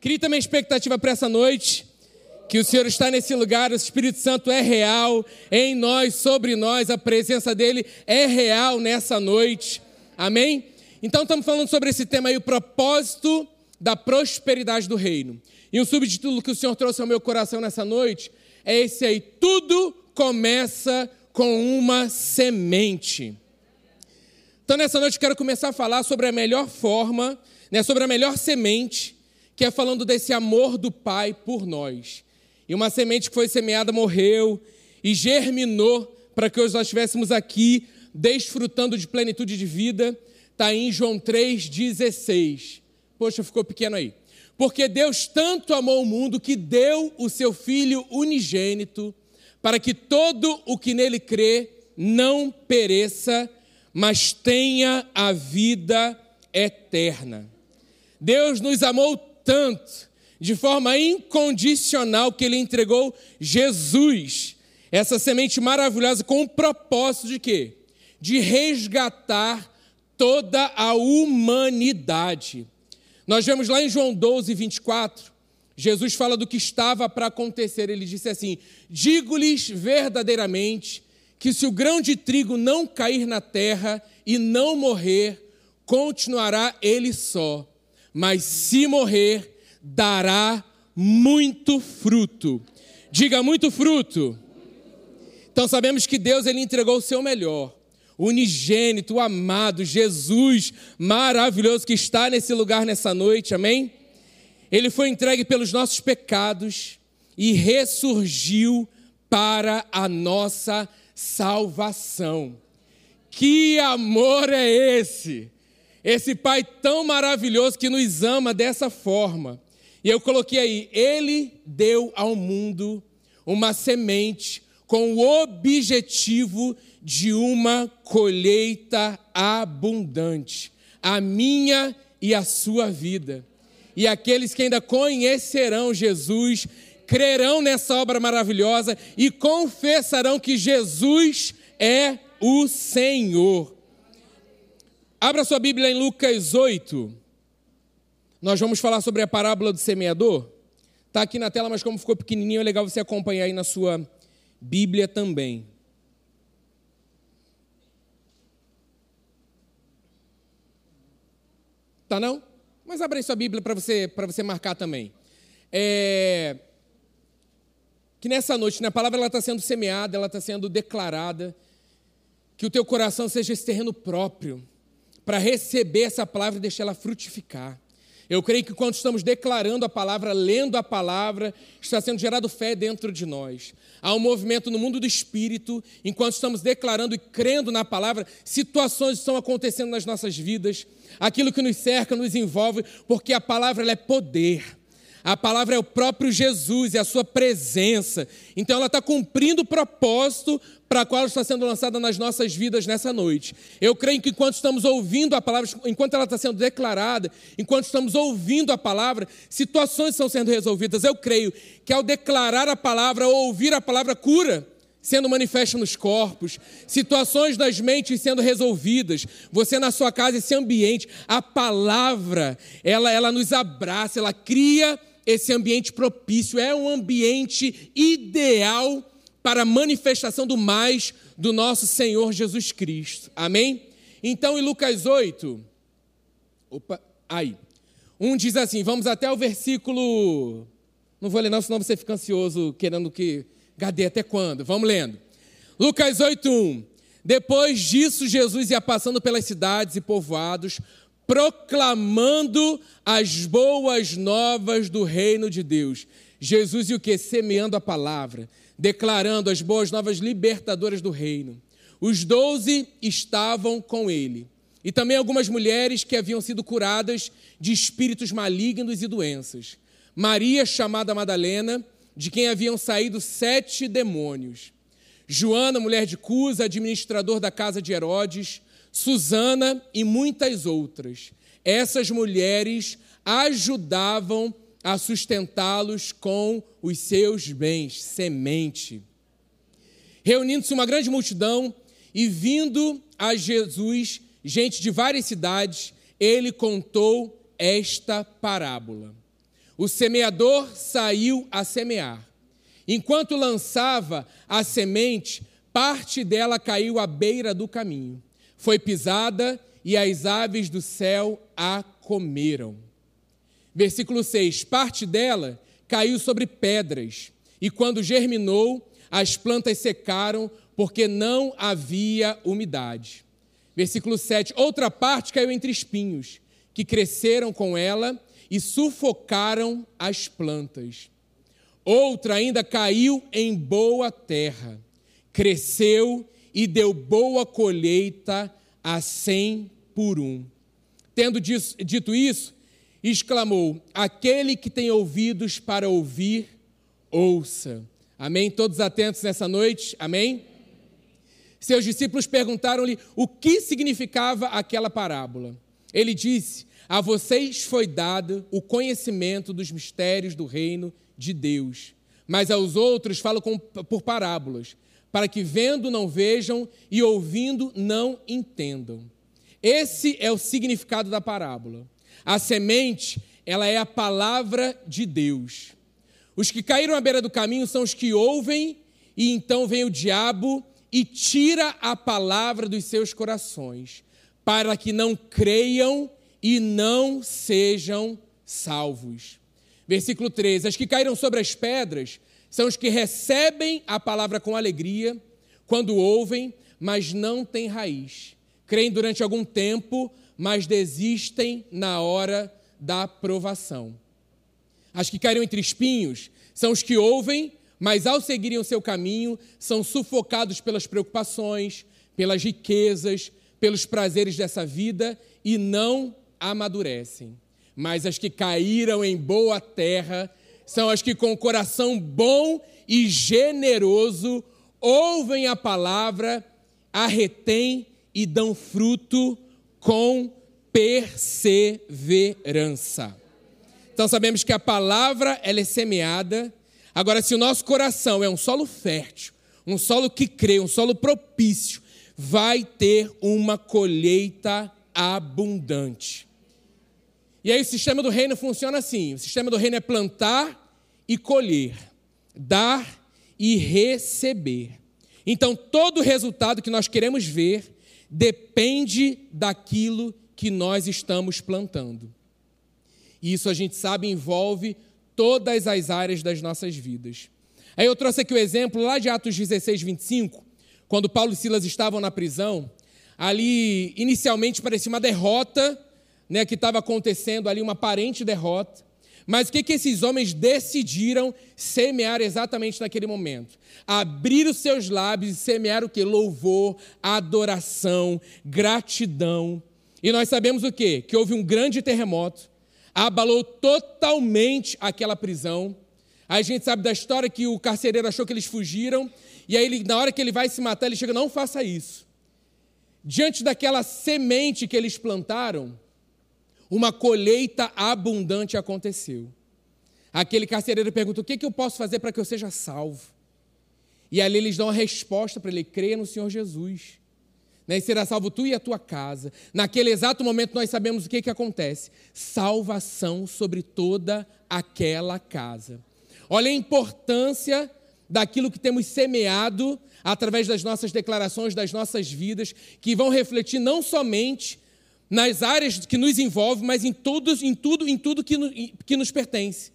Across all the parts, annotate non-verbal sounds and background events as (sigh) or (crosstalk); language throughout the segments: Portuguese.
Crie também expectativa para essa noite, que o Senhor está nesse lugar, o Espírito Santo é real em nós, sobre nós, a presença dele é real nessa noite. Amém? Então estamos falando sobre esse tema aí, o propósito da prosperidade do reino. E um subtítulo que o Senhor trouxe ao meu coração nessa noite é esse aí: tudo começa com uma semente. Então, nessa noite, eu quero começar a falar sobre a melhor forma, né, sobre a melhor semente, que é falando desse amor do Pai por nós. E uma semente que foi semeada morreu e germinou para que hoje nós estivéssemos aqui desfrutando de plenitude de vida. Está em João 3,16. Poxa, ficou pequeno aí. Porque Deus tanto amou o mundo que deu o seu Filho unigênito, para que todo o que nele crê não pereça, mas tenha a vida eterna. Deus nos amou tanto, de forma incondicional, que Ele entregou Jesus, essa semente maravilhosa, com o propósito de quê? De resgatar toda a humanidade. Nós vemos lá em João 12, 24, Jesus fala do que estava para acontecer. Ele disse assim: Digo-lhes verdadeiramente que se o grão de trigo não cair na terra e não morrer, continuará ele só, mas se morrer, dará muito fruto. Diga muito fruto. Então sabemos que Deus ele entregou o seu melhor. O unigênito, amado Jesus, maravilhoso que está nesse lugar nessa noite, amém? Ele foi entregue pelos nossos pecados e ressurgiu para a nossa salvação. Que amor é esse? Esse Pai tão maravilhoso que nos ama dessa forma. E eu coloquei aí: Ele deu ao mundo uma semente com o objetivo de uma colheita abundante, a minha e a sua vida. E aqueles que ainda conhecerão Jesus crerão nessa obra maravilhosa e confessarão que Jesus é o Senhor. Abra sua Bíblia em Lucas 8. Nós vamos falar sobre a parábola do semeador. Está aqui na tela, mas como ficou pequenininho, é legal você acompanhar aí na sua Bíblia também. Tá não? Mas abre aí sua Bíblia para você, você marcar também. É, que nessa noite, né, a palavra está sendo semeada, ela está sendo declarada, que o teu coração seja esse terreno próprio para receber essa palavra e deixar ela frutificar. Eu creio que quando estamos declarando a palavra, lendo a palavra, está sendo gerado fé dentro de nós. Há um movimento no mundo do espírito, enquanto estamos declarando e crendo na palavra, situações estão acontecendo nas nossas vidas, aquilo que nos cerca, nos envolve, porque a palavra é poder. A palavra é o próprio Jesus, é a sua presença. Então ela está cumprindo o propósito para qual está sendo lançada nas nossas vidas nessa noite. Eu creio que enquanto estamos ouvindo a palavra, enquanto ela está sendo declarada, enquanto estamos ouvindo a palavra, situações estão sendo resolvidas. Eu creio que ao declarar a palavra ou ouvir a palavra, cura sendo manifesta nos corpos, situações das mentes sendo resolvidas, você na sua casa, esse ambiente, a palavra, ela, ela nos abraça, ela cria esse ambiente propício, é um ambiente ideal para a manifestação do mais do nosso Senhor Jesus Cristo. Amém? Então, em Lucas 8, opa, aí, um diz assim, vamos até o versículo, não vou ler não, senão você fica ansioso, querendo que, cadê, até quando? Vamos lendo. Lucas 8, 1. Depois disso, Jesus ia passando pelas cidades e povoados, proclamando as boas novas do reino de Deus. Jesus e o que? Semeando a palavra, declarando as boas novas libertadoras do reino. Os doze estavam com ele. E também algumas mulheres que haviam sido curadas de espíritos malignos e doenças. Maria, chamada Madalena, de quem haviam saído sete demônios. Joana, mulher de Cusa, administrador da casa de Herodes. Susana e muitas outras. Essas mulheres ajudavam a sustentá-los com os seus bens, semente. Reunindo-se uma grande multidão e vindo a Jesus, gente de várias cidades, ele contou esta parábola. o semeador saiu a semear. Enquanto lançava a semente, parte dela caiu à beira do caminho. Foi pisada e as aves do céu a comeram. Versículo 6: Parte dela caiu sobre pedras, e quando germinou, as plantas secaram, porque não havia umidade. Versículo 7: Outra parte caiu entre espinhos, que cresceram com ela e sufocaram as plantas. Outra ainda caiu em boa terra, cresceu e deu boa colheita a cem por um. Tendo dito isso, exclamou: Aquele que tem ouvidos para ouvir, ouça. Amém? Todos atentos nessa noite? Amém? Seus discípulos perguntaram-lhe o que significava aquela parábola. Ele disse: A vocês foi dado o conhecimento dos mistérios do reino de Deus, mas aos outros falo com, por parábolas, para que vendo não vejam e ouvindo não entendam. Esse é o significado da parábola. A semente, ela é a palavra de Deus. Os que caíram à beira do caminho são os que ouvem, e então vem o diabo e tira a palavra dos seus corações, para que não creiam e não sejam salvos. Versículo 13: As que caíram sobre as pedras são os que recebem a palavra com alegria, quando ouvem, mas não têm raiz. Creem durante algum tempo, mas desistem na hora da provação. As que caíram entre espinhos são os que ouvem, mas ao seguirem o seu caminho, são sufocados pelas preocupações, pelas riquezas, pelos prazeres dessa vida e não amadurecem. Mas as que caíram em boa terra são as que, com coração bom e generoso, ouvem a palavra, a retêm e dão fruto com perseverança. Então sabemos que a palavra ela é semeada. Agora, se o nosso coração é um solo fértil, um solo que crê, um solo propício, vai ter uma colheita abundante. E aí o sistema do reino funciona assim: o sistema do reino é plantar e colher, dar e receber. Então, todo resultado que nós queremos ver depende daquilo que nós estamos plantando. E isso a gente sabe envolve todas as áreas das nossas vidas. Aí eu trouxe aqui o exemplo lá de Atos 16, 25, quando Paulo e Silas estavam na prisão. Ali, inicialmente, parecia uma derrota né, que estava acontecendo ali, uma aparente derrota. Mas o que, que esses homens decidiram semear exatamente naquele momento? Abrir os seus lábios e semear o que? Louvor, adoração, gratidão. E nós sabemos o quê? Que houve um grande terremoto abalou totalmente aquela prisão. A gente sabe da história que o carcereiro achou que eles fugiram, e aí ele, na hora que ele vai se matar, ele chega: não faça isso. Diante daquela semente que eles plantaram, uma colheita abundante aconteceu. Aquele carcereiro pergunta: o que, que eu posso fazer para que eu seja salvo? E ali eles dão a resposta para ele: creia no Senhor Jesus né, e será salvo tu e a tua casa. Naquele exato momento nós sabemos o que, que acontece: salvação sobre toda aquela casa. Olha a importância daquilo que temos semeado através das nossas declarações, das nossas vidas, que vão refletir não somente nas áreas que nos envolvem, mas em, todos, em tudo, em tudo que, no, que nos pertence.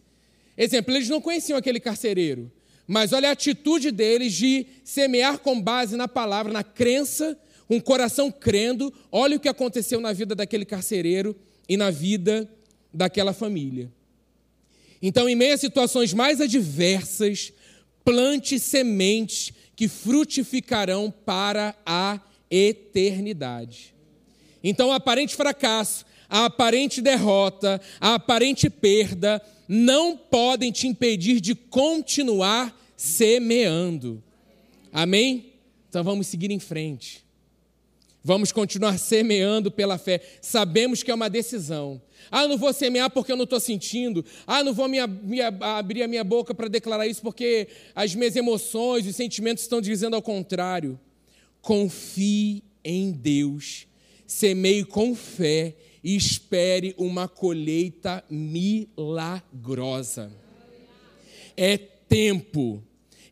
Exemplo, eles não conheciam aquele carcereiro, mas olha a atitude deles de semear com base na palavra, na crença o coração crendo, olha o que aconteceu na vida daquele carcereiro e na vida daquela família. Então, em meio a situações mais adversas, plante sementes que frutificarão para a eternidade. Então, o aparente fracasso, a aparente derrota, a aparente perda não podem te impedir de continuar semeando. Amém? Então vamos seguir em frente. Vamos continuar semeando pela fé. Sabemos que é uma decisão. Ah, não vou semear porque eu não estou sentindo. Ah, não vou me, me, abrir a minha boca para declarar isso porque as minhas emoções e sentimentos estão dizendo ao contrário. Confie em Deus. Semeie com fé e espere uma colheita milagrosa. É tempo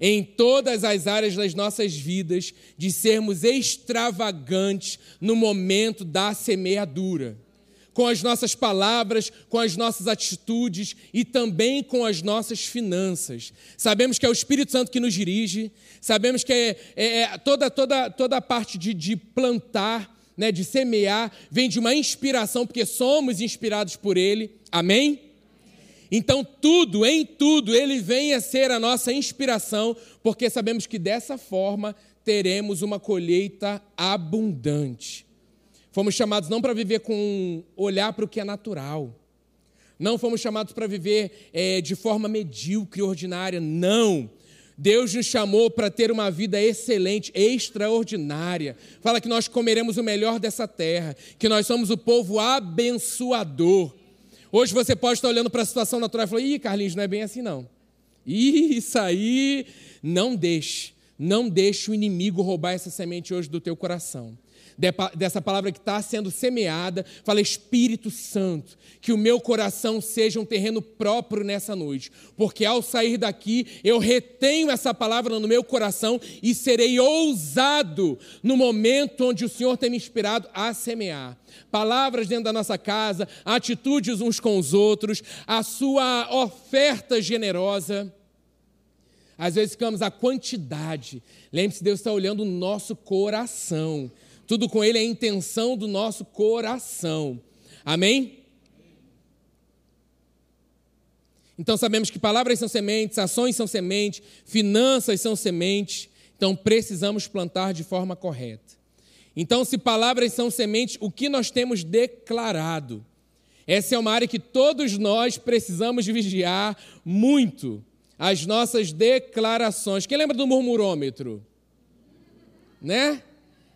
em todas as áreas das nossas vidas de sermos extravagantes no momento da semeadura. Com as nossas palavras, com as nossas atitudes e também com as nossas finanças. Sabemos que é o Espírito Santo que nos dirige, sabemos que é, é, é toda, toda, toda a parte de, de plantar, né, de semear, vem de uma inspiração, porque somos inspirados por Ele. Amém? Então, tudo, em tudo, ele vem a ser a nossa inspiração, porque sabemos que dessa forma teremos uma colheita abundante. Fomos chamados não para viver com olhar para o que é natural. Não fomos chamados para viver é, de forma medíocre, ordinária. Não. Deus nos chamou para ter uma vida excelente, extraordinária. Fala que nós comeremos o melhor dessa terra, que nós somos o povo abençoador. Hoje você pode estar olhando para a situação natural e falar: ih, Carlinhos, não é bem assim não. Ih, isso aí, não deixe, não deixe o inimigo roubar essa semente hoje do teu coração dessa palavra que está sendo semeada. Fala, Espírito Santo, que o meu coração seja um terreno próprio nessa noite, porque ao sair daqui eu retenho essa palavra no meu coração e serei ousado no momento onde o Senhor tem me inspirado a semear. Palavras dentro da nossa casa, atitudes uns com os outros, a sua oferta generosa. Às vezes ficamos a quantidade. Lembre-se, Deus está olhando o nosso coração. Tudo com Ele é a intenção do nosso coração. Amém? Então sabemos que palavras são sementes, ações são sementes, finanças são sementes. Então precisamos plantar de forma correta. Então, se palavras são sementes, o que nós temos declarado? Essa é uma área que todos nós precisamos vigiar muito. As nossas declarações. Quem lembra do murmurômetro? Né?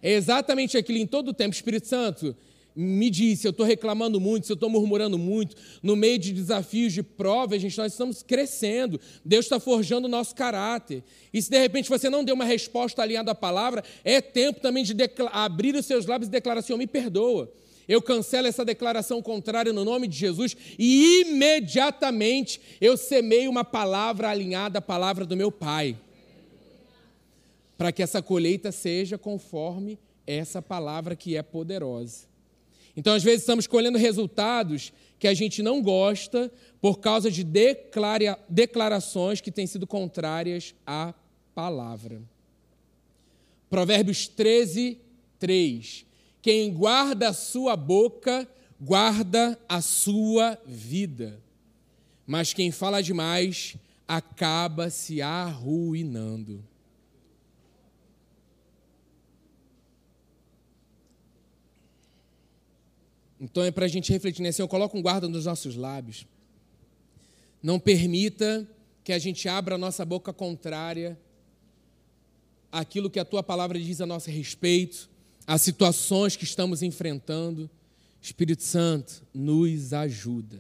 É exatamente aquilo em todo o tempo. Espírito Santo, me disse, eu estou reclamando muito, se eu estou murmurando muito, no meio de desafios, de provas, gente, nós estamos crescendo. Deus está forjando o nosso caráter. E se de repente você não deu uma resposta alinhada à palavra, é tempo também de abrir os seus lábios e declarar, Senhor, me perdoa. Eu cancelo essa declaração contrária no nome de Jesus e imediatamente eu semeio uma palavra alinhada à palavra do meu Pai para que essa colheita seja conforme essa palavra que é poderosa. Então, às vezes, estamos colhendo resultados que a gente não gosta por causa de declara declarações que têm sido contrárias à palavra. Provérbios 13, 3. Quem guarda a sua boca, guarda a sua vida. Mas quem fala demais, acaba se arruinando. Então é para a gente refletir, né? Senhor, coloca um guarda nos nossos lábios. Não permita que a gente abra a nossa boca contrária àquilo que a tua palavra diz a nosso respeito, às situações que estamos enfrentando. Espírito Santo, nos ajuda.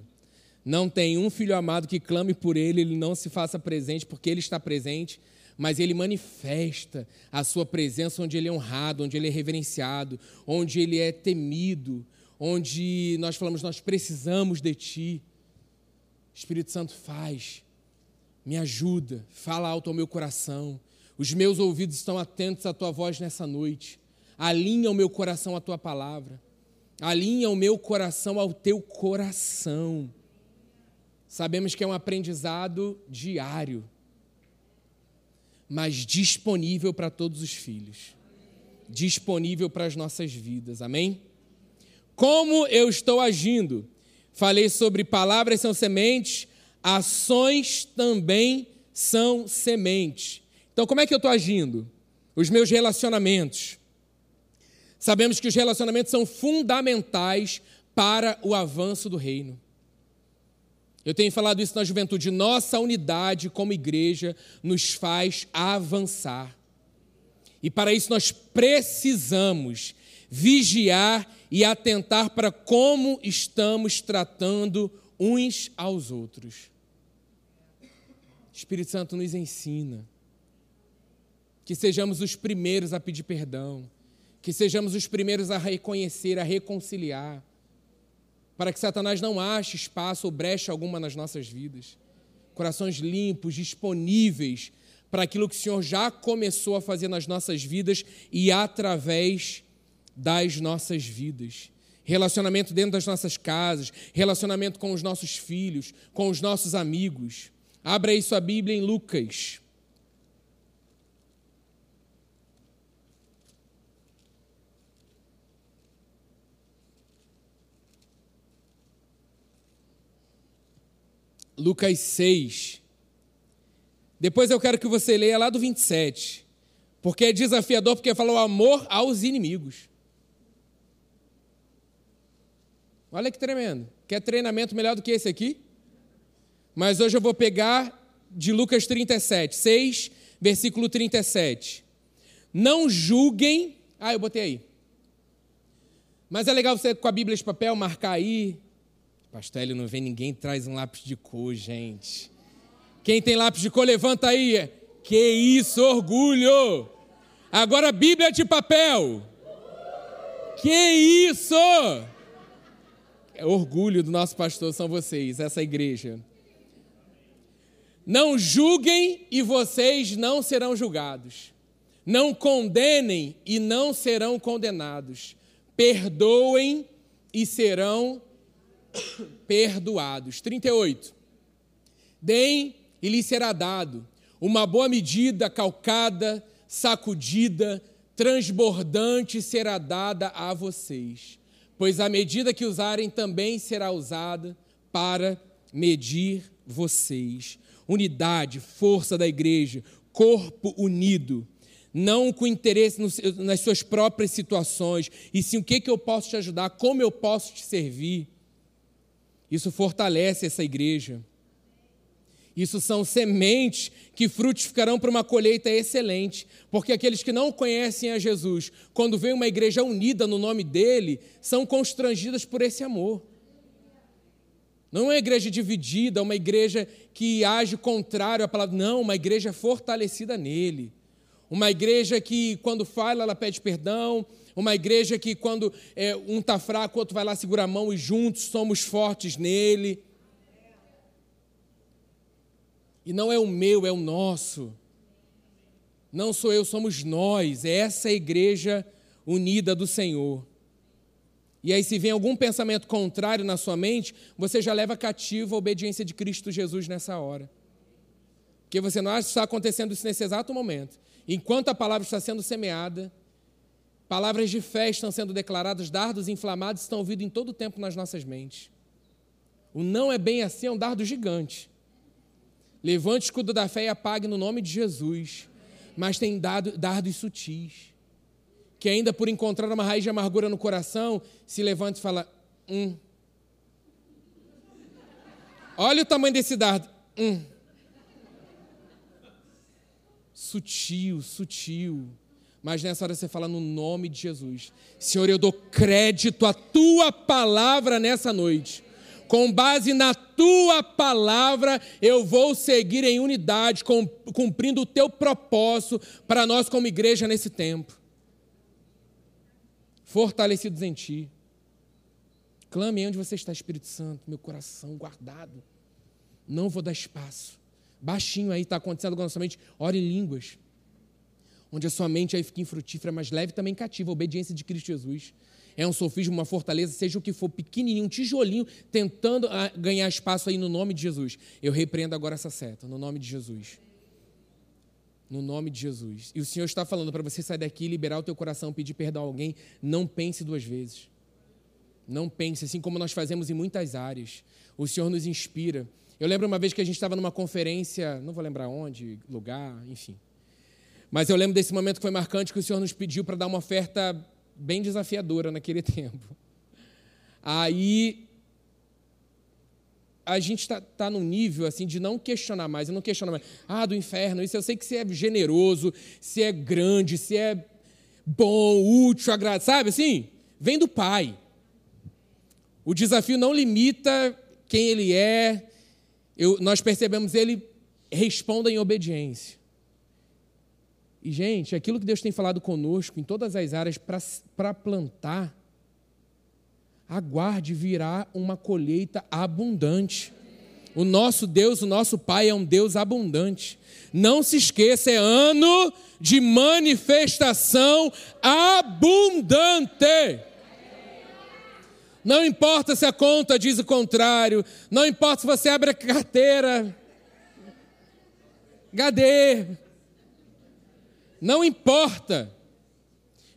Não tem um filho amado que clame por ele, ele não se faça presente, porque ele está presente, mas ele manifesta a sua presença onde ele é honrado, onde ele é reverenciado, onde ele é temido, onde nós falamos, nós precisamos de Ti. Espírito Santo, faz, me ajuda, fala alto ao meu coração. Os meus ouvidos estão atentos à Tua voz nessa noite. Alinha o meu coração à Tua palavra. Alinha o meu coração ao Teu coração. Sabemos que é um aprendizado diário, mas disponível para todos os filhos, disponível para as nossas vidas. Amém? Como eu estou agindo? Falei sobre palavras são sementes, ações também são sementes. Então, como é que eu estou agindo? Os meus relacionamentos. Sabemos que os relacionamentos são fundamentais para o avanço do reino. Eu tenho falado isso na juventude. Nossa unidade como igreja nos faz avançar. E para isso nós precisamos vigiar e atentar para como estamos tratando uns aos outros. Espírito Santo nos ensina que sejamos os primeiros a pedir perdão, que sejamos os primeiros a reconhecer, a reconciliar. para que Satanás não ache espaço ou brecha alguma nas nossas vidas. Corações limpos, disponíveis para aquilo que o Senhor já começou a fazer nas nossas vidas e através das nossas vidas. Relacionamento dentro das nossas casas, relacionamento com os nossos filhos, com os nossos amigos. Abra aí sua Bíblia em Lucas. Lucas 6. Depois eu quero que você leia lá do 27. Porque é desafiador, porque fala o amor aos inimigos. Olha que tremendo. Quer treinamento melhor do que esse aqui? Mas hoje eu vou pegar de Lucas 37, 6, versículo 37. Não julguem. Ah, eu botei aí. Mas é legal você com a Bíblia de papel marcar aí, Pastor Hélio não vem ninguém traz um lápis de cor, gente. Quem tem lápis de cor, levanta aí. Que isso, orgulho! Agora Bíblia de papel. Que isso! É orgulho do nosso pastor são vocês, essa igreja. Não julguem e vocês não serão julgados. Não condenem e não serão condenados. Perdoem e serão perdoados. 38. Deem e lhe será dado uma boa medida, calcada, sacudida, transbordante será dada a vocês, pois a medida que usarem também será usada para medir vocês. Unidade, força da igreja, corpo unido, não com interesse nas suas próprias situações, e sim o que, que eu posso te ajudar, como eu posso te servir. Isso fortalece essa igreja. Isso são sementes que frutificarão para uma colheita excelente, porque aqueles que não conhecem a Jesus, quando vem uma igreja unida no nome dele, são constrangidas por esse amor. Não é uma igreja dividida, uma igreja que age contrário à palavra, não, uma igreja fortalecida nele. Uma igreja que, quando fala, ela pede perdão, uma igreja que, quando é, um está fraco, o outro vai lá segurar a mão e juntos somos fortes nele. E não é o meu, é o nosso. Não sou eu, somos nós. É essa igreja unida do Senhor. E aí, se vem algum pensamento contrário na sua mente, você já leva cativo a obediência de Cristo Jesus nessa hora. Porque você não acha que está acontecendo isso nesse exato momento. Enquanto a palavra está sendo semeada, Palavras de fé estão sendo declaradas, dardos inflamados estão ouvidos em todo o tempo nas nossas mentes. O não é bem assim, é um dardo gigante. Levante o escudo da fé e apague no nome de Jesus. Mas tem dado, dardos sutis, que ainda por encontrar uma raiz de amargura no coração, se levanta e fala: Hum. Olha o tamanho desse dardo. Hum. Sutil, sutil. Mas nessa hora você fala no nome de Jesus. Senhor, eu dou crédito à tua palavra nessa noite. Com base na tua palavra, eu vou seguir em unidade, cumprindo o teu propósito para nós como igreja nesse tempo. Fortalecidos em ti. Clame onde você está, Espírito Santo, meu coração guardado. Não vou dar espaço. Baixinho aí, está acontecendo agora somente. Ore em línguas onde a sua mente aí fica infrutífera, mas leve também cativa, a obediência de Cristo Jesus. É um sofismo, uma fortaleza, seja o que for, pequenininho, um tijolinho, tentando ah, ganhar espaço aí no nome de Jesus. Eu repreendo agora essa seta, no nome de Jesus. No nome de Jesus. E o Senhor está falando para você sair daqui, liberar o teu coração, pedir perdão a alguém, não pense duas vezes. Não pense, assim como nós fazemos em muitas áreas. O Senhor nos inspira. Eu lembro uma vez que a gente estava numa conferência, não vou lembrar onde, lugar, enfim. Mas eu lembro desse momento que foi marcante que o Senhor nos pediu para dar uma oferta bem desafiadora naquele (laughs) tempo. Aí a gente está tá num nível assim de não questionar mais, não questiono mais. Ah, do inferno, isso eu sei que se é generoso, se é grande, se é bom, útil, agradável, sabe assim? Vem do Pai. O desafio não limita quem ele é, eu, nós percebemos ele responda em obediência. E, gente, aquilo que Deus tem falado conosco em todas as áreas para plantar, aguarde, virá uma colheita abundante. O nosso Deus, o nosso Pai é um Deus abundante. Não se esqueça, é ano de manifestação abundante. Não importa se a conta diz o contrário, não importa se você abre a carteira, HD, não importa.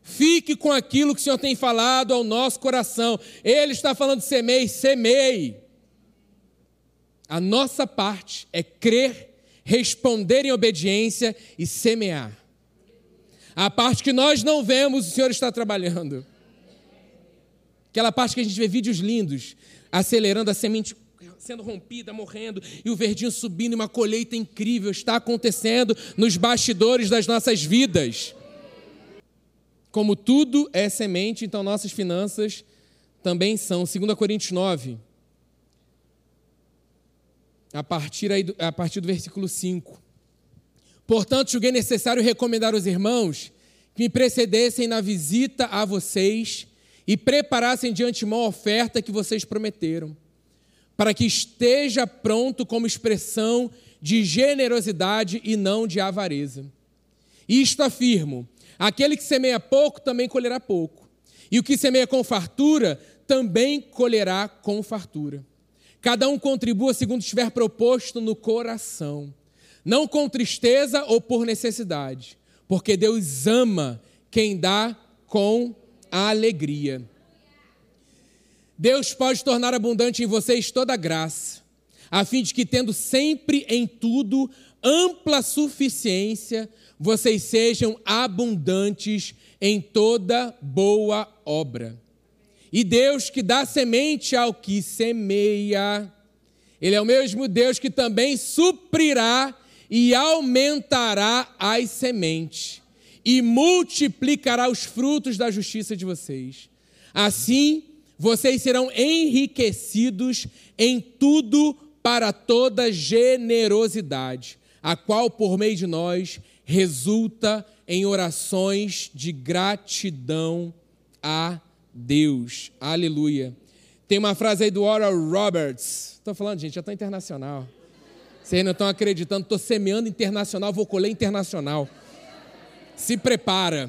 Fique com aquilo que o Senhor tem falado ao nosso coração. Ele está falando semei, semei. A nossa parte é crer, responder em obediência e semear. A parte que nós não vemos, o Senhor está trabalhando. Aquela parte que a gente vê vídeos lindos, acelerando a semente sendo rompida, morrendo, e o verdinho subindo, e uma colheita incrível está acontecendo nos bastidores das nossas vidas. Como tudo é semente, então nossas finanças também são. 2 Coríntios 9, a partir, aí a partir do versículo 5. Portanto, julguei necessário recomendar aos irmãos que me precedessem na visita a vocês e preparassem de antemão a oferta que vocês prometeram, para que esteja pronto como expressão de generosidade e não de avareza. Isto afirmo: aquele que semeia pouco também colherá pouco, e o que semeia com fartura também colherá com fartura. Cada um contribua segundo estiver proposto no coração, não com tristeza ou por necessidade, porque Deus ama quem dá com alegria. Deus pode tornar abundante em vocês toda graça, a fim de que, tendo sempre em tudo ampla suficiência, vocês sejam abundantes em toda boa obra. E Deus que dá semente ao que semeia, Ele é o mesmo Deus que também suprirá e aumentará as sementes e multiplicará os frutos da justiça de vocês. Assim, vocês serão enriquecidos em tudo para toda generosidade, a qual, por meio de nós, resulta em orações de gratidão a Deus. Aleluia. Tem uma frase aí do Oral Roberts. Estou falando, gente, já estou internacional. Vocês não estão acreditando, estou semeando internacional, vou colher internacional se prepara.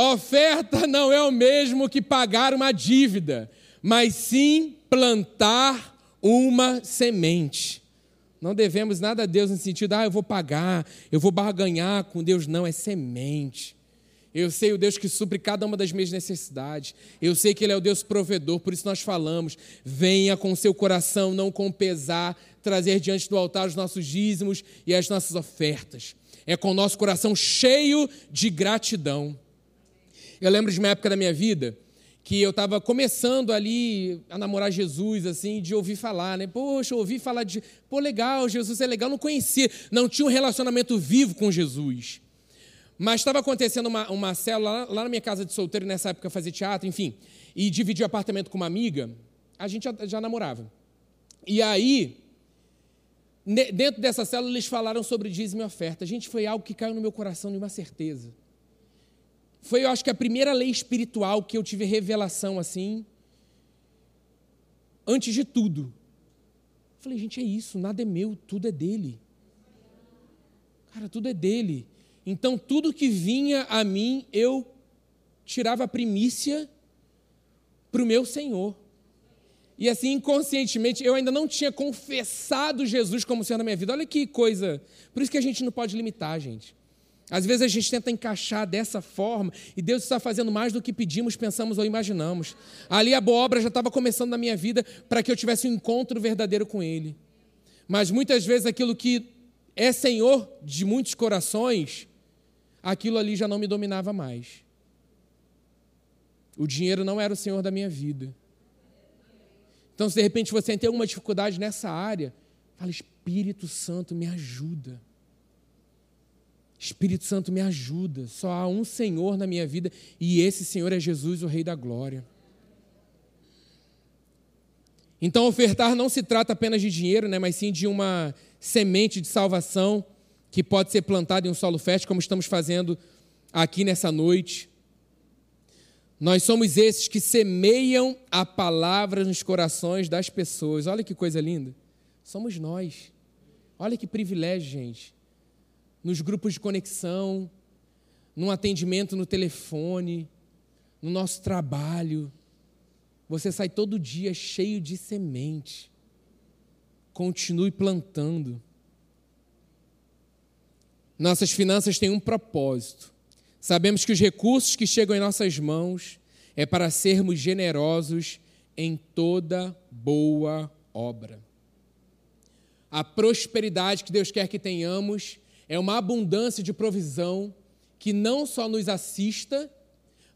Oferta não é o mesmo que pagar uma dívida, mas sim plantar uma semente. Não devemos nada a Deus no sentido, ah, eu vou pagar, eu vou barganhar com Deus. Não, é semente. Eu sei o Deus que supre cada uma das minhas necessidades. Eu sei que Ele é o Deus provedor, por isso nós falamos: venha com seu coração, não com pesar, trazer diante do altar os nossos dízimos e as nossas ofertas é com o nosso coração cheio de gratidão. Eu lembro de uma época da minha vida que eu estava começando ali a namorar Jesus, assim, de ouvir falar, né? Poxa, ouvi falar de. Pô, legal, Jesus é legal, não conhecia, não tinha um relacionamento vivo com Jesus. Mas estava acontecendo uma, uma célula lá, lá, na minha casa de solteiro, nessa época fazia teatro, enfim, e dividi o apartamento com uma amiga, a gente já, já namorava. E aí, dentro dessa célula eles falaram sobre dízimo e oferta. Gente, foi algo que caiu no meu coração de uma certeza. Foi, eu acho que a primeira lei espiritual que eu tive revelação assim, antes de tudo. Eu falei, gente, é isso, nada é meu, tudo é dele. Cara, tudo é dele. Então, tudo que vinha a mim, eu tirava a primícia para o meu Senhor. E assim, inconscientemente, eu ainda não tinha confessado Jesus como Senhor na minha vida. Olha que coisa. Por isso que a gente não pode limitar, gente. Às vezes a gente tenta encaixar dessa forma e Deus está fazendo mais do que pedimos, pensamos ou imaginamos. Ali a boa obra já estava começando na minha vida para que eu tivesse um encontro verdadeiro com Ele. Mas muitas vezes aquilo que é Senhor de muitos corações, aquilo ali já não me dominava mais. O dinheiro não era o Senhor da minha vida. Então, se de repente você tem alguma dificuldade nessa área, fala: Espírito Santo, me ajuda. Espírito Santo, me ajuda. Só há um Senhor na minha vida e esse Senhor é Jesus, o Rei da Glória. Então, ofertar não se trata apenas de dinheiro, né, mas sim de uma semente de salvação que pode ser plantada em um solo fértil, como estamos fazendo aqui nessa noite. Nós somos esses que semeiam a palavra nos corações das pessoas. Olha que coisa linda. Somos nós. Olha que privilégio, gente. Nos grupos de conexão, num atendimento no telefone, no nosso trabalho. Você sai todo dia cheio de semente. Continue plantando. Nossas finanças têm um propósito Sabemos que os recursos que chegam em nossas mãos é para sermos generosos em toda boa obra. A prosperidade que Deus quer que tenhamos é uma abundância de provisão que não só nos assista,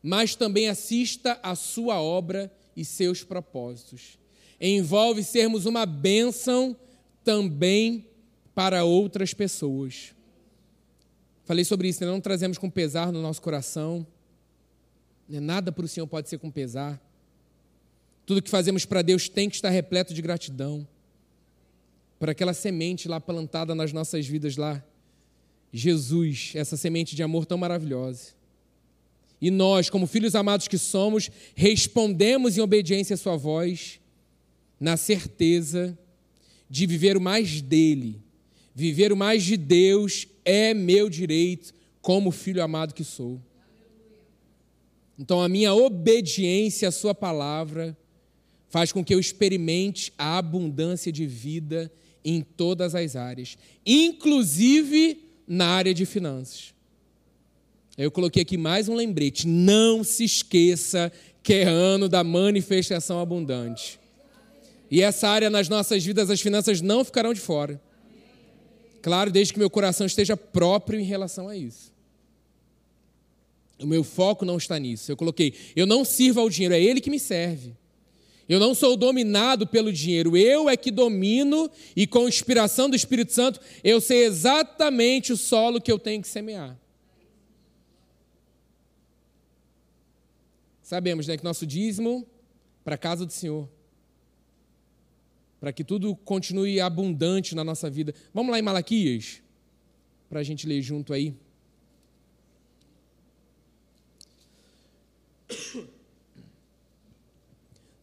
mas também assista a sua obra e seus propósitos. Envolve sermos uma bênção também para outras pessoas. Falei sobre isso, né? não trazemos com pesar no nosso coração. Né? Nada para o Senhor pode ser com pesar. Tudo que fazemos para Deus tem que estar repleto de gratidão. Por aquela semente lá plantada nas nossas vidas lá. Jesus, essa semente de amor tão maravilhosa. E nós, como filhos amados que somos, respondemos em obediência à Sua voz, na certeza de viver o mais dele, viver o mais de Deus é meu direito como filho amado que sou. Então, a minha obediência à Sua palavra faz com que eu experimente a abundância de vida em todas as áreas, inclusive na área de finanças. Eu coloquei aqui mais um lembrete: não se esqueça que é ano da manifestação abundante. E essa área nas nossas vidas, as finanças não ficarão de fora. Claro, desde que meu coração esteja próprio em relação a isso. O meu foco não está nisso. Eu coloquei, eu não sirvo ao dinheiro, é ele que me serve. Eu não sou dominado pelo dinheiro, eu é que domino e com inspiração do Espírito Santo, eu sei exatamente o solo que eu tenho que semear. Sabemos, né, que nosso dízimo para a casa do Senhor para que tudo continue abundante na nossa vida. Vamos lá em Malaquias, para a gente ler junto aí.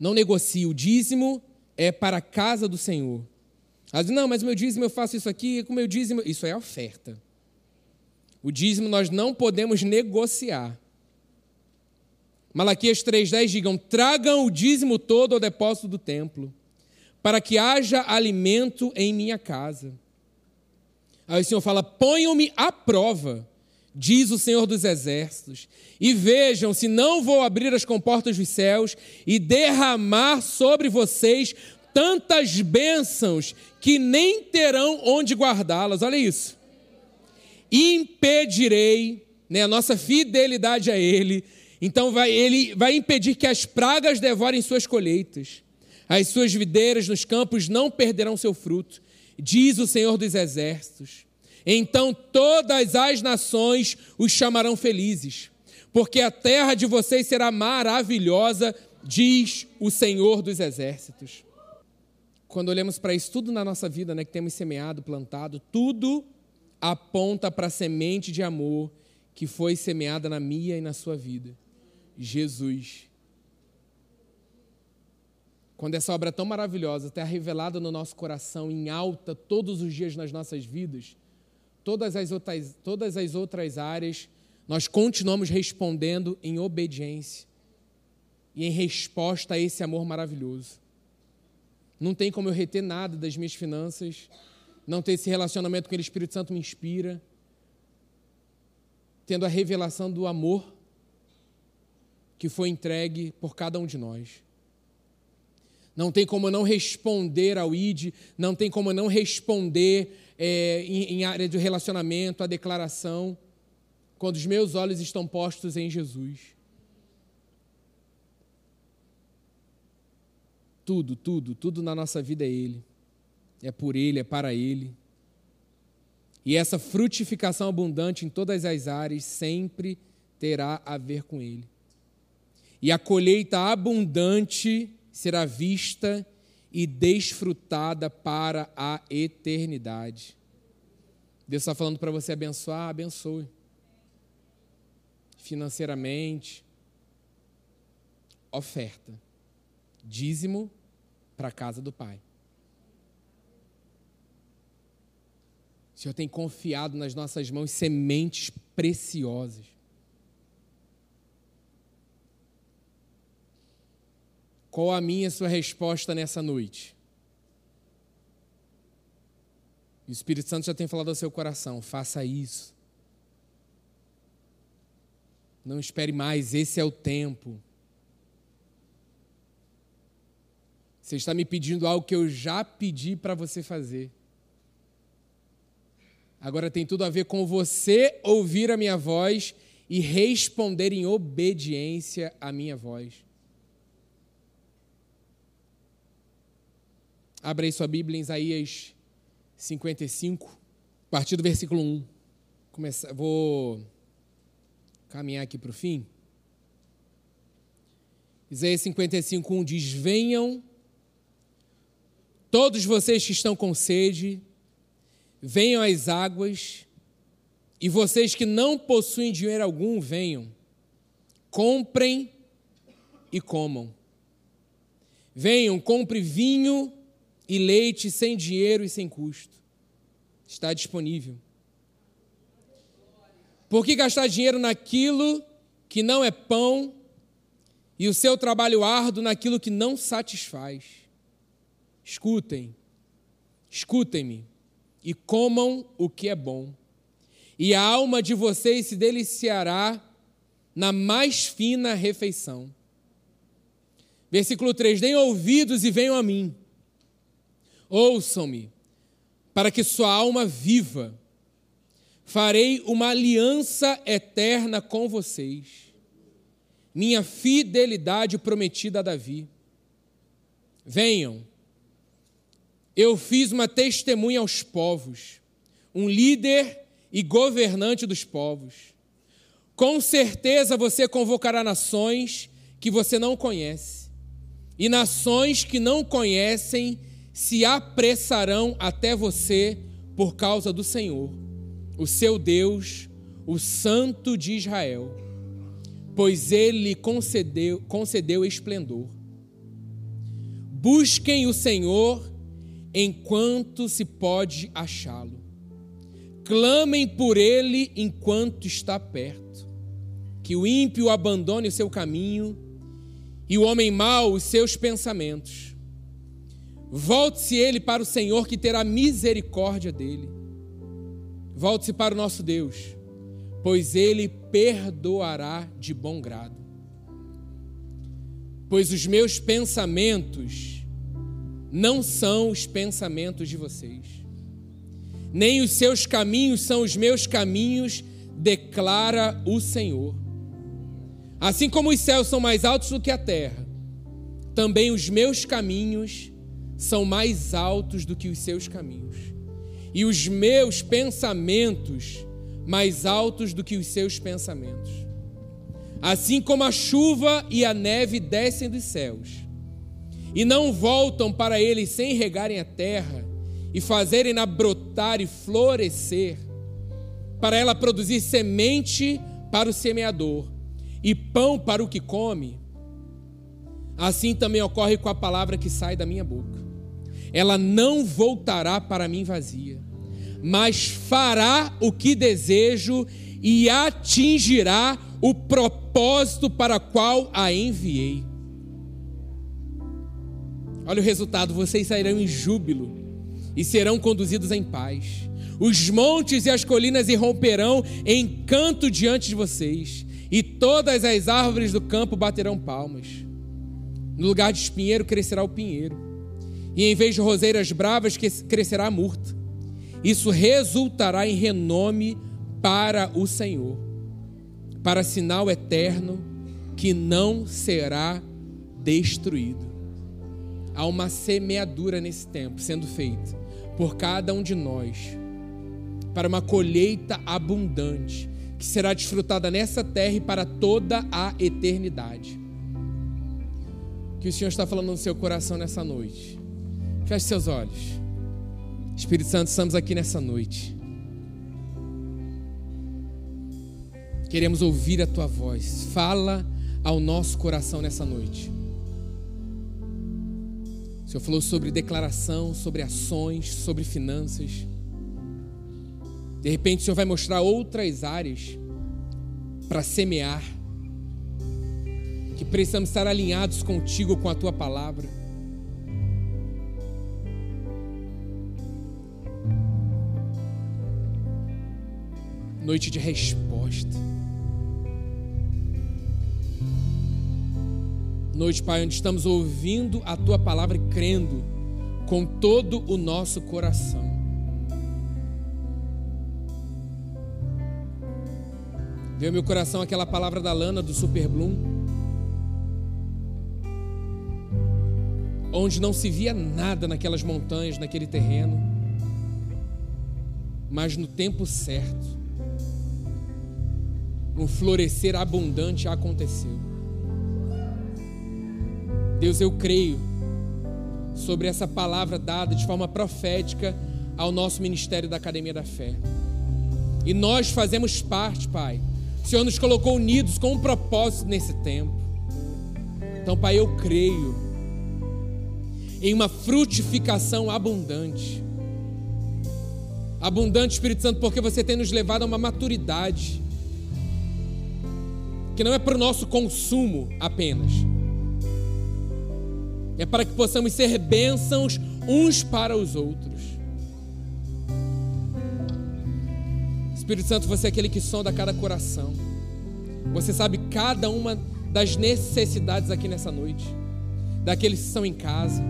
Não negocie, o dízimo é para a casa do Senhor. Vezes, não, mas o meu dízimo eu faço isso aqui, com o meu dízimo. Isso é oferta. O dízimo nós não podemos negociar. Malaquias 3,10 digam: tragam o dízimo todo ao depósito do templo para que haja alimento em minha casa. Aí o Senhor fala: ponham-me à prova, diz o Senhor dos Exércitos, e vejam se não vou abrir as comportas dos céus e derramar sobre vocês tantas bênçãos que nem terão onde guardá-las. Olha isso. Impedirei né, a nossa fidelidade a Ele. Então vai, ele vai impedir que as pragas devorem suas colheitas as suas videiras nos campos não perderão seu fruto, diz o Senhor dos Exércitos. Então todas as nações os chamarão felizes, porque a terra de vocês será maravilhosa, diz o Senhor dos Exércitos. Quando olhamos para isso tudo na nossa vida, né, que temos semeado, plantado, tudo aponta para a semente de amor que foi semeada na minha e na sua vida. Jesus quando essa obra tão maravilhosa está revelada no nosso coração, em alta, todos os dias nas nossas vidas, todas as outras, todas as outras áreas, nós continuamos respondendo em obediência e em resposta a esse amor maravilhoso. Não tem como eu reter nada das minhas finanças, não ter esse relacionamento com o Espírito Santo me inspira, tendo a revelação do amor que foi entregue por cada um de nós. Não tem como não responder ao ID, não tem como não responder é, em, em área de relacionamento, a declaração, quando os meus olhos estão postos em Jesus. Tudo, tudo, tudo na nossa vida é Ele. É por Ele, é para Ele. E essa frutificação abundante em todas as áreas sempre terá a ver com Ele. E a colheita abundante será vista e desfrutada para a eternidade. Deus está falando para você abençoar, abençoe. Financeiramente, oferta, dízimo para a casa do Pai. O Senhor tem confiado nas nossas mãos sementes preciosas. Qual a minha sua resposta nessa noite? o Espírito Santo já tem falado ao seu coração: faça isso. Não espere mais, esse é o tempo. Você está me pedindo algo que eu já pedi para você fazer. Agora tem tudo a ver com você ouvir a minha voz e responder em obediência à minha voz. Abra aí sua Bíblia em Isaías 55, a partir do versículo 1. Começa, vou caminhar aqui para o fim. Isaías 55, 1 diz: Venham, todos vocês que estão com sede, venham às águas, e vocês que não possuem dinheiro algum, venham, comprem e comam. Venham, compre vinho e leite sem dinheiro e sem custo. Está disponível. Por que gastar dinheiro naquilo que não é pão e o seu trabalho árduo naquilo que não satisfaz? Escutem, escutem-me e comam o que é bom, e a alma de vocês se deliciará na mais fina refeição. Versículo 3: Deem ouvidos e venham a mim, ouçam-me, para que sua alma viva Farei uma aliança eterna com vocês, minha fidelidade prometida a Davi. Venham, eu fiz uma testemunha aos povos, um líder e governante dos povos. Com certeza você convocará nações que você não conhece, e nações que não conhecem se apressarão até você por causa do Senhor o seu Deus, o Santo de Israel, pois ele concedeu, concedeu esplendor. Busquem o Senhor enquanto se pode achá-lo. Clamem por ele enquanto está perto. Que o ímpio abandone o seu caminho e o homem mau os seus pensamentos. Volte-se ele para o Senhor, que terá misericórdia dele Volte-se para o nosso Deus, pois ele perdoará de bom grado. Pois os meus pensamentos não são os pensamentos de vocês, nem os seus caminhos são os meus caminhos, declara o Senhor. Assim como os céus são mais altos do que a terra, também os meus caminhos são mais altos do que os seus caminhos e os meus pensamentos mais altos do que os seus pensamentos. Assim como a chuva e a neve descem dos céus e não voltam para eles sem regarem a terra e fazerem-na brotar e florescer, para ela produzir semente para o semeador e pão para o que come, assim também ocorre com a palavra que sai da minha boca ela não voltará para mim vazia, mas fará o que desejo e atingirá o propósito para qual a enviei. Olha o resultado: vocês sairão em júbilo e serão conduzidos em paz. Os montes e as colinas irromperão em canto diante de vocês, e todas as árvores do campo baterão palmas. No lugar de espinheiro crescerá o pinheiro e em vez de roseiras bravas crescerá a murta. Isso resultará em renome para o Senhor, para sinal eterno que não será destruído. Há uma semeadura nesse tempo sendo feita por cada um de nós para uma colheita abundante que será desfrutada nessa terra e para toda a eternidade. Que o Senhor está falando no seu coração nessa noite Feche seus olhos. Espírito Santo, estamos aqui nessa noite. Queremos ouvir a tua voz. Fala ao nosso coração nessa noite. O Senhor falou sobre declaração, sobre ações, sobre finanças. De repente, o Senhor vai mostrar outras áreas para semear, que precisamos estar alinhados contigo, com a tua palavra. Noite de resposta. Noite, Pai, onde estamos ouvindo a tua palavra e crendo com todo o nosso coração. Ao meu coração aquela palavra da Lana do Super Bloom, onde não se via nada naquelas montanhas, naquele terreno, mas no tempo certo, um florescer abundante aconteceu. Deus, eu creio sobre essa palavra dada de forma profética ao nosso ministério da Academia da Fé. E nós fazemos parte, Pai, o Senhor nos colocou unidos com um propósito nesse tempo. Então, Pai, eu creio em uma frutificação abundante. Abundante, Espírito Santo, porque você tem nos levado a uma maturidade que não é para o nosso consumo apenas, é para que possamos ser bênçãos uns para os outros. Espírito Santo, você é aquele que sonda cada coração. Você sabe cada uma das necessidades aqui nessa noite, daqueles que estão em casa.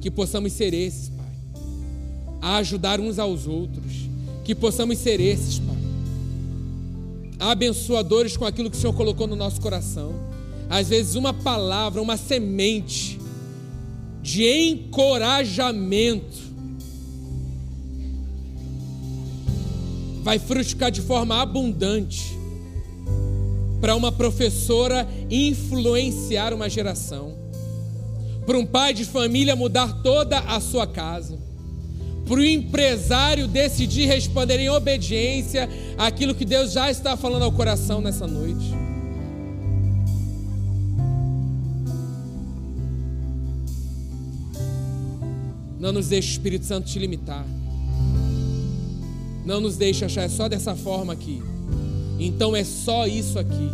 Que possamos ser esses, Pai, a ajudar uns aos outros. Que possamos ser esses, Pai, abençoadores com aquilo que o Senhor colocou no nosso coração. Às vezes, uma palavra, uma semente de encorajamento vai frutificar de forma abundante para uma professora influenciar uma geração, para um pai de família mudar toda a sua casa, para o empresário decidir responder em obediência àquilo que Deus já está falando ao coração nessa noite. Não nos deixe o Espírito Santo te limitar. Não nos deixe achar é só dessa forma aqui. Então é só isso aqui.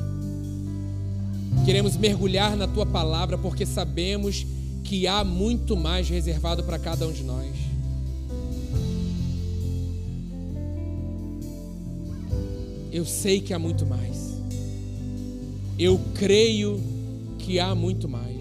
Queremos mergulhar na tua palavra porque sabemos que há muito mais reservado para cada um de nós. Eu sei que há muito mais. Eu creio que há muito mais.